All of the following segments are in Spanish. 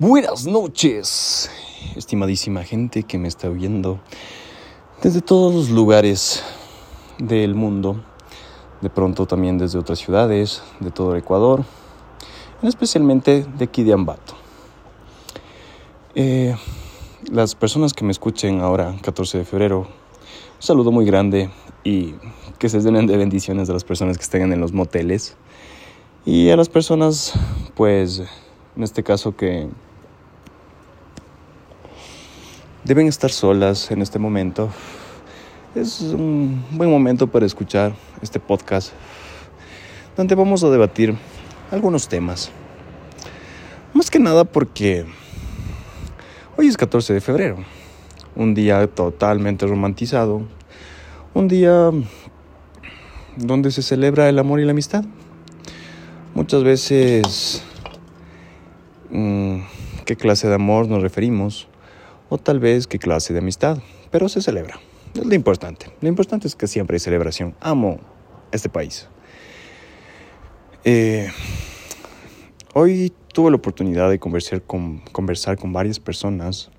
Buenas noches, estimadísima gente que me está viendo desde todos los lugares del mundo, de pronto también desde otras ciudades, de todo el Ecuador, especialmente de aquí de Ambato. Eh, las personas que me escuchen ahora, 14 de febrero, un saludo muy grande y que se llenen de bendiciones a las personas que estén en los moteles y a las personas, pues, en este caso que deben estar solas en este momento. Es un buen momento para escuchar este podcast donde vamos a debatir algunos temas. Más que nada porque hoy es 14 de febrero, un día totalmente romantizado, un día donde se celebra el amor y la amistad. Muchas veces, mm, ¿qué clase de amor nos referimos? O tal vez qué clase de amistad, pero se celebra. Es lo importante. Lo importante es que siempre hay celebración. Amo este país. Eh, hoy tuve la oportunidad de conversar con, conversar con varias personas.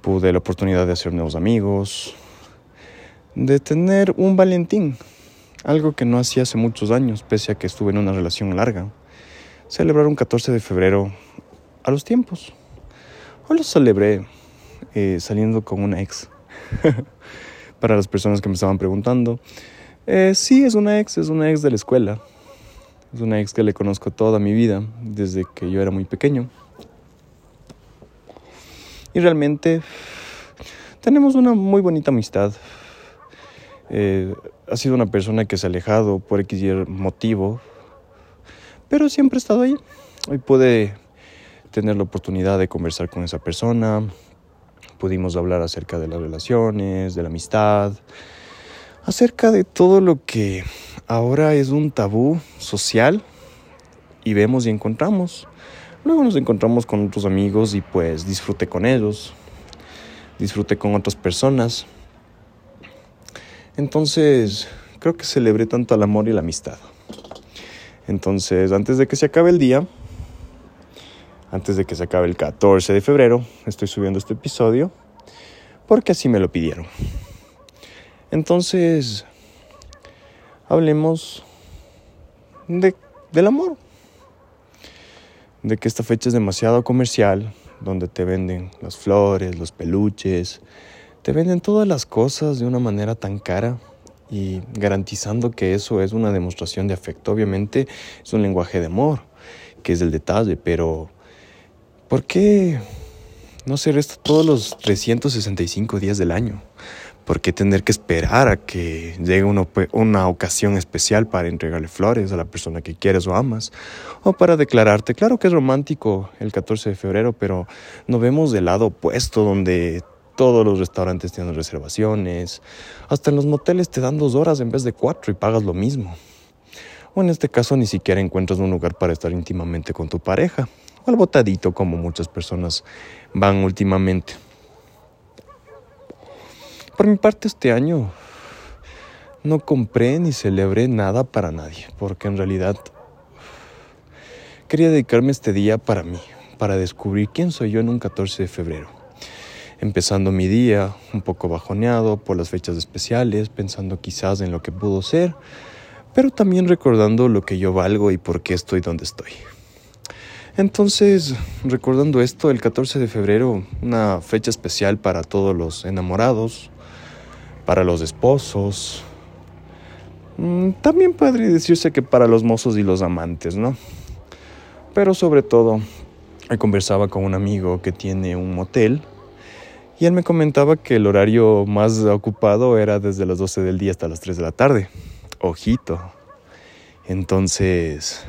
Pude la oportunidad de hacer nuevos amigos, de tener un Valentín, algo que no hacía hace muchos años, pese a que estuve en una relación larga. Celebrar un 14 de febrero a los tiempos. Hoy lo celebré eh, saliendo con una ex. Para las personas que me estaban preguntando. Eh, sí, es una ex, es una ex de la escuela. Es una ex que le conozco toda mi vida, desde que yo era muy pequeño. Y realmente tenemos una muy bonita amistad. Eh, ha sido una persona que se ha alejado por X motivo, pero siempre ha estado ahí. Hoy pude tener la oportunidad de conversar con esa persona, pudimos hablar acerca de las relaciones, de la amistad, acerca de todo lo que ahora es un tabú social y vemos y encontramos. Luego nos encontramos con otros amigos y pues disfruté con ellos, disfruté con otras personas. Entonces, creo que celebré tanto el amor y la amistad. Entonces, antes de que se acabe el día, antes de que se acabe el 14 de febrero. Estoy subiendo este episodio porque así me lo pidieron. Entonces, hablemos de, del amor. De que esta fecha es demasiado comercial, donde te venden las flores, los peluches, te venden todas las cosas de una manera tan cara y garantizando que eso es una demostración de afecto. Obviamente es un lenguaje de amor, que es el detalle, pero ¿Por qué no hacer esto todos los 365 días del año? ¿Por qué tener que esperar a que llegue una, ocasión especial para entregarle flores a la persona que quieres o amas? O para declararte, claro que es romántico el 14 de febrero, pero no vemos del lado opuesto donde todos los restaurantes tienen reservaciones, hasta en los moteles te dan dos horas en vez de cuatro y pagas lo mismo. O en este caso ni siquiera encuentras un lugar para estar íntimamente con tu pareja o al botadito como muchas personas van últimamente. Por mi parte este año no compré ni celebré nada para nadie, porque en realidad quería dedicarme este día para mí, para descubrir quién soy yo en un 14 de febrero. Empezando mi día un poco bajoneado por las fechas especiales, pensando quizás en lo que pudo ser, pero también recordando lo que yo valgo y por qué estoy donde estoy. Entonces, recordando esto, el 14 de febrero, una fecha especial para todos los enamorados, para los esposos, mm, también podría decirse que para los mozos y los amantes, ¿no? Pero sobre todo, conversaba con un amigo que tiene un motel y él me comentaba que el horario más ocupado era desde las 12 del día hasta las 3 de la tarde. Ojito. Entonces,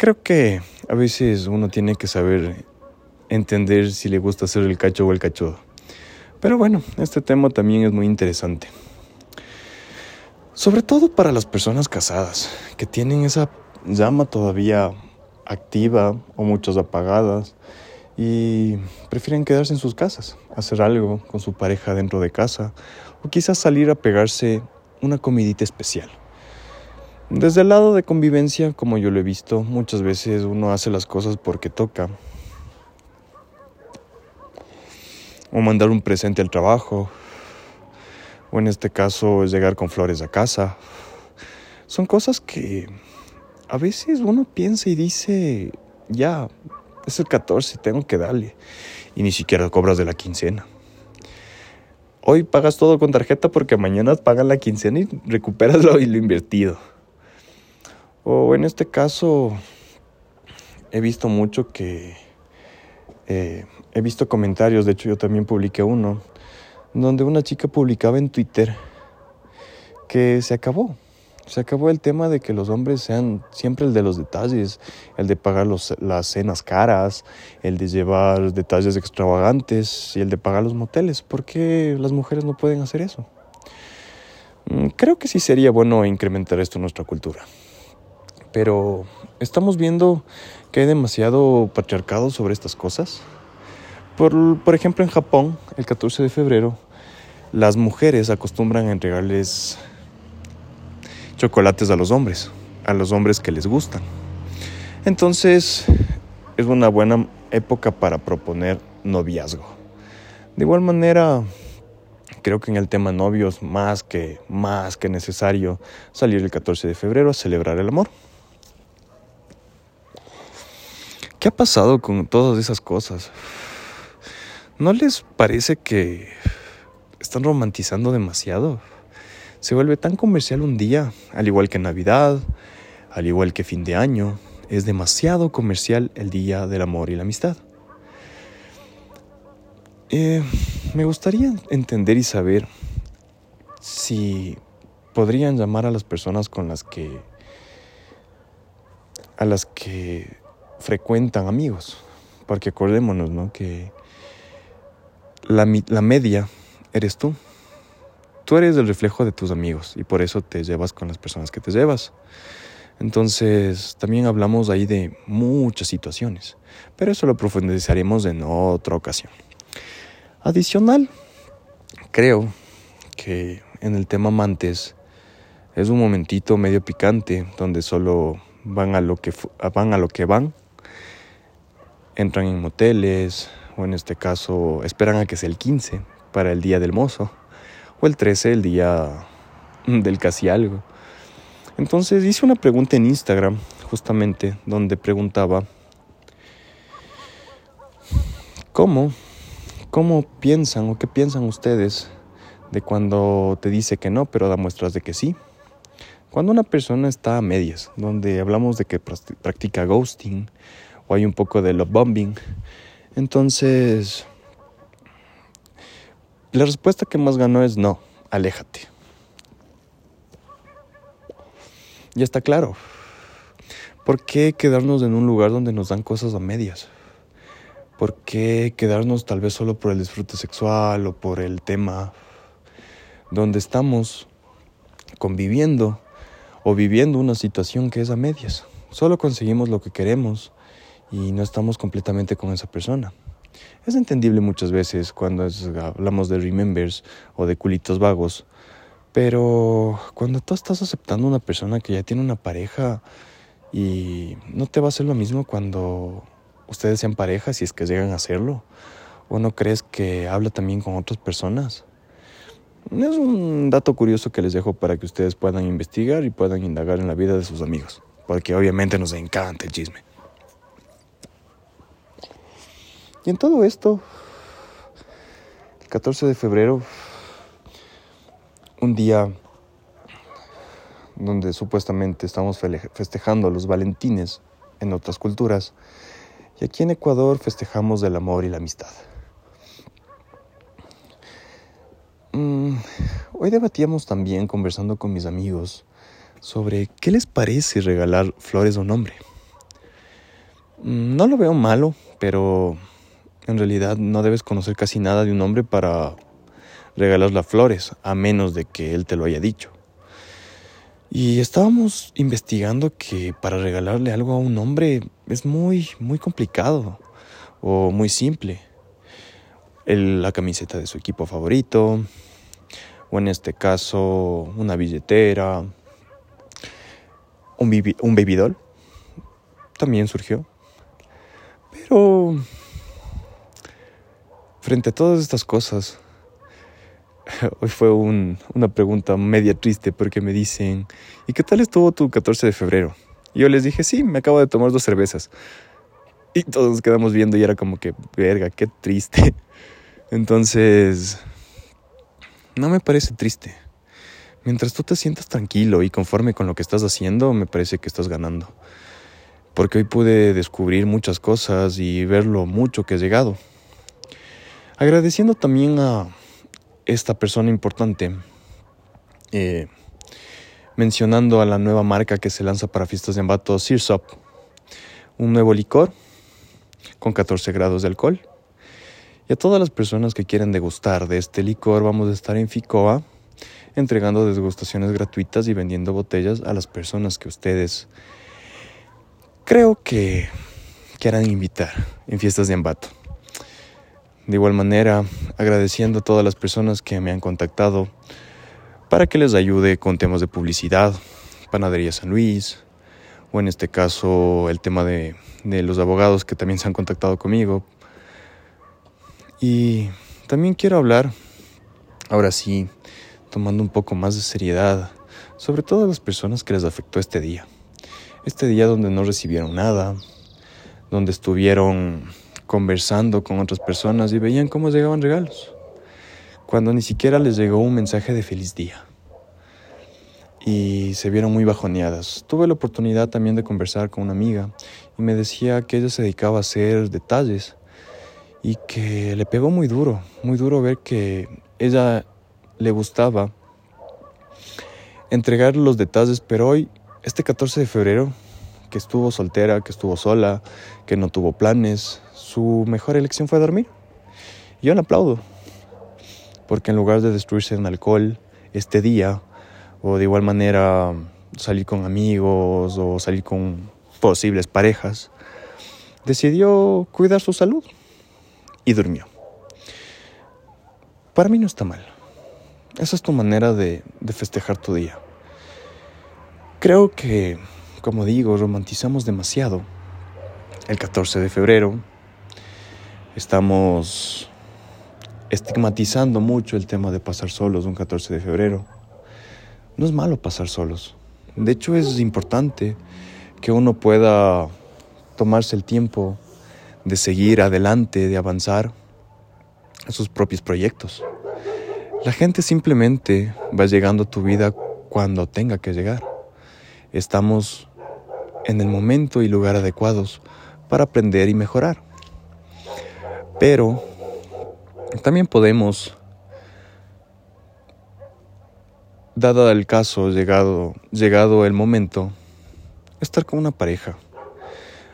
Creo que a veces uno tiene que saber entender si le gusta hacer el cacho o el cachudo. Pero bueno, este tema también es muy interesante. Sobre todo para las personas casadas, que tienen esa llama todavía activa o muchas apagadas y prefieren quedarse en sus casas, hacer algo con su pareja dentro de casa o quizás salir a pegarse una comidita especial. Desde el lado de convivencia, como yo lo he visto, muchas veces uno hace las cosas porque toca. O mandar un presente al trabajo. O en este caso es llegar con flores a casa. Son cosas que a veces uno piensa y dice, ya, es el 14, tengo que darle. Y ni siquiera cobras de la quincena. Hoy pagas todo con tarjeta porque mañana pagas la quincena y recuperas lo, lo invertido. O en este caso, he visto mucho que... Eh, he visto comentarios, de hecho yo también publiqué uno, donde una chica publicaba en Twitter que se acabó. Se acabó el tema de que los hombres sean siempre el de los detalles, el de pagar los, las cenas caras, el de llevar detalles extravagantes y el de pagar los moteles. ¿Por qué las mujeres no pueden hacer eso? Mm, creo que sí sería bueno incrementar esto en nuestra cultura pero estamos viendo que hay demasiado patriarcado sobre estas cosas. Por, por, ejemplo, en Japón, el 14 de febrero, las mujeres acostumbran a entregarles chocolates a los hombres, a los hombres que les gustan. Entonces, es una buena época para proponer noviazgo. De igual manera, creo que en el tema novios, más que, más que necesario salir el 14 de febrero a celebrar el amor. ¿Qué ha pasado con todas esas cosas? ¿No les parece que están romantizando demasiado? Se vuelve tan comercial un día, al igual que Navidad, al igual que fin de año. Es demasiado comercial el día del amor y la amistad. Eh, me gustaría entender y saber si podrían llamar a las personas con las que a las que frecuentan amigos. Porque acordémonos, ¿no? Que la, la media eres tú. Tú eres el reflejo de tus amigos y por eso te llevas con las personas que te llevas. Entonces, también hablamos ahí de muchas situaciones, pero eso lo profundizaremos en otra ocasión. Adicional, creo que en el tema amantes es un momentito medio picante donde solo van a lo que van a lo que van entran en moteles, o en este caso esperan a que sea el 15 para el día del mozo, o el 13 el día del casi algo. Entonces hice una pregunta en Instagram, justamente, donde preguntaba, ¿cómo, cómo piensan o qué piensan ustedes de cuando te dice que no, pero da muestras de que sí? Cuando una persona está a medias, donde hablamos de que practica ghosting, o hay un poco de love bombing. Entonces, la respuesta que más ganó es no, aléjate. Ya está claro. ¿Por qué quedarnos en un lugar donde nos dan cosas a medias? ¿Por qué quedarnos tal vez solo por el disfrute sexual o por el tema donde estamos conviviendo o viviendo una situación que es a medias? Solo conseguimos lo que queremos y no estamos completamente con esa persona. Es entendible muchas veces cuando hablamos de remembers o de culitos vagos, pero cuando tú estás aceptando a una persona que ya tiene una pareja y no te va a hacer lo mismo cuando ustedes sean pareja si es que llegan a hacerlo, o no crees que habla también con otras personas. Es un dato curioso que les dejo para que ustedes puedan investigar y puedan indagar en la vida de sus amigos, porque obviamente nos encanta el chisme. Y en todo esto, el 14 de febrero, un día donde supuestamente estamos festejando los Valentines en otras culturas, y aquí en Ecuador festejamos el amor y la amistad. Mm, hoy debatíamos también, conversando con mis amigos, sobre qué les parece regalar flores a un hombre. Mm, no lo veo malo, pero en realidad no debes conocer casi nada de un hombre para regalarle flores, a menos de que él te lo haya dicho. Y estábamos investigando que para regalarle algo a un hombre es muy, muy complicado o muy simple. la camiseta de su equipo favorito, o en este caso una billetera, un, un baby doll también surgió. Pero frente a todas estas cosas, hoy fue una pregunta media triste porque me dicen, ¿y qué tal estuvo tu 14 de febrero? Y yo les dije, sí, me acabo de tomar dos cervezas. Y todos nos quedamos viendo y era como que, verga, qué triste. Entonces, no me parece triste. Mientras tú te sientas tranquilo y conforme con lo que estás haciendo, me parece que estás ganando. Porque hoy pude descubrir muchas cosas y ver lo mucho que he llegado. Agradeciendo también a esta persona importante, eh, mencionando a la nueva marca que se lanza para fiestas de embato, Sirsop, un nuevo licor con 14 grados de alcohol. Y a todas las personas que quieren degustar de este licor, vamos a estar en Ficoa entregando degustaciones gratuitas y vendiendo botellas a las personas que ustedes creo que quieran invitar en fiestas de Ambato. De igual manera, agradeciendo a todas las personas que me han contactado para que les ayude con temas de publicidad, Panadería San Luis, o en este caso el tema de, de los abogados que también se han contactado conmigo. Y también quiero hablar, ahora sí, tomando un poco más de seriedad, sobre todo a las personas que les afectó este día. Este día donde no recibieron nada, donde estuvieron conversando con otras personas y veían cómo llegaban regalos, cuando ni siquiera les llegó un mensaje de feliz día. Y se vieron muy bajoneadas. Tuve la oportunidad también de conversar con una amiga y me decía que ella se dedicaba a hacer detalles y que le pegó muy duro, muy duro ver que ella le gustaba entregar los detalles, pero hoy, este 14 de febrero, que estuvo soltera, que estuvo sola, que no tuvo planes, su mejor elección fue dormir. yo le aplaudo, porque en lugar de destruirse en alcohol este día, o de igual manera salir con amigos o salir con posibles parejas, decidió cuidar su salud y durmió. Para mí no está mal. Esa es tu manera de, festejar tu día. Creo que, como digo, romantizamos demasiado el 14 de febrero. Estamos estigmatizando mucho el tema de pasar solos un 14 de febrero. No es malo pasar solos. De hecho, es importante que uno pueda tomarse el tiempo de seguir adelante, de avanzar en sus propios proyectos. La gente simplemente va llegando a tu vida cuando tenga que llegar. Estamos en el momento y lugar adecuados para aprender y mejorar. Pero también podemos, dado el caso, llegado, llegado el momento, estar con una pareja.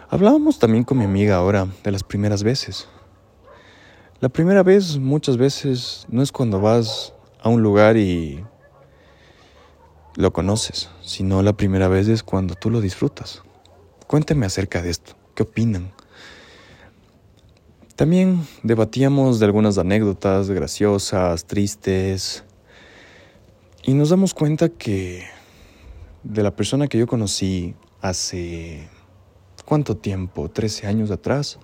Hablábamos también con mi amiga ahora de las primeras veces. La primera vez muchas veces no es cuando vas a un lugar y lo conoces, sino la primera vez es cuando tú lo disfrutas. Cuénteme acerca de esto, ¿qué opinan? También debatíamos de algunas anécdotas graciosas, tristes, y nos damos cuenta que de la persona que yo conocí hace cuánto tiempo, 13 años atrás,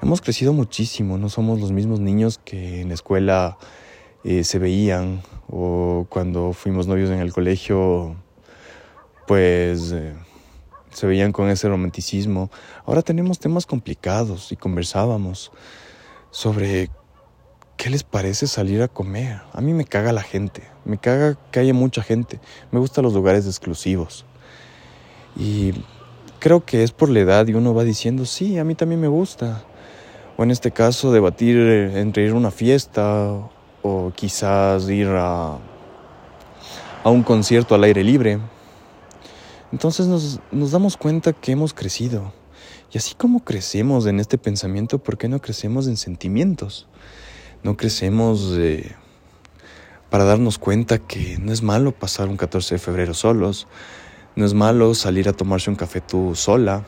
hemos crecido muchísimo, no somos los mismos niños que en la escuela eh, se veían o cuando fuimos novios en el colegio, pues eh, se veían con ese romanticismo. Ahora tenemos temas complicados y conversábamos sobre qué les parece salir a comer. A mí me caga la gente, me caga que haya mucha gente, me gustan los lugares exclusivos. Y creo que es por la edad y uno va diciendo, sí, a mí también me gusta o en este caso debatir entre ir a una fiesta o quizás ir a, a un concierto al aire libre. Entonces nos, nos damos cuenta que hemos crecido. Y así como crecemos en este pensamiento, ¿por qué no crecemos en sentimientos? No crecemos eh, para darnos cuenta que no es malo pasar un 14 de febrero solos, no es malo salir a tomarse un café tú sola,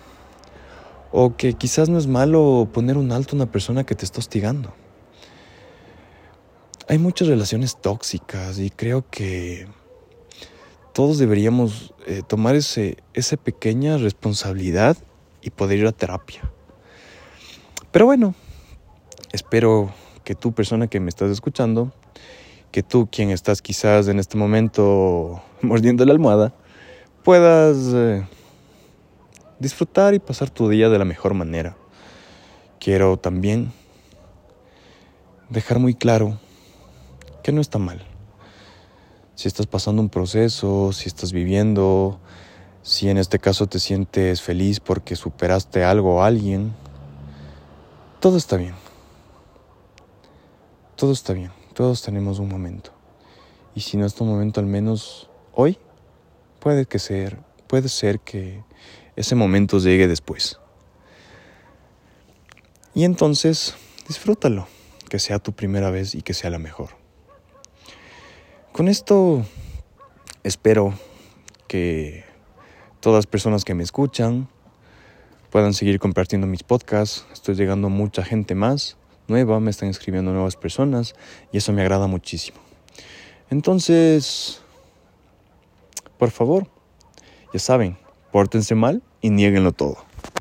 o que quizás no es malo poner un alto a una persona que te está hostigando. Hay muchas relaciones tóxicas y creo que todos deberíamos eh, tomar ese, esa pequeña responsabilidad y poder ir a terapia. Pero bueno, espero que tú, persona que me estás escuchando, que tú, quien estás quizás en este momento mordiendo la almohada, puedas eh, disfrutar y pasar tu día de la mejor manera. Quiero también dejar muy claro que no está mal. Si estás pasando un proceso, si estás viviendo, si en este caso te sientes feliz porque superaste algo o alguien, todo está bien. Todo está bien. Todos tenemos un momento. Y si no es tu momento, al menos hoy, puede que ser, puede ser que ese momento llegue después. Y entonces, disfrútalo, que sea tu primera vez y que sea la mejor. Con esto espero que todas las personas que me escuchan puedan seguir compartiendo mis podcasts. Estoy llegando a mucha gente más nueva, me están escribiendo nuevas personas y eso me agrada muchísimo. Entonces, por favor, ya saben, pórtense mal y nieguenlo todo.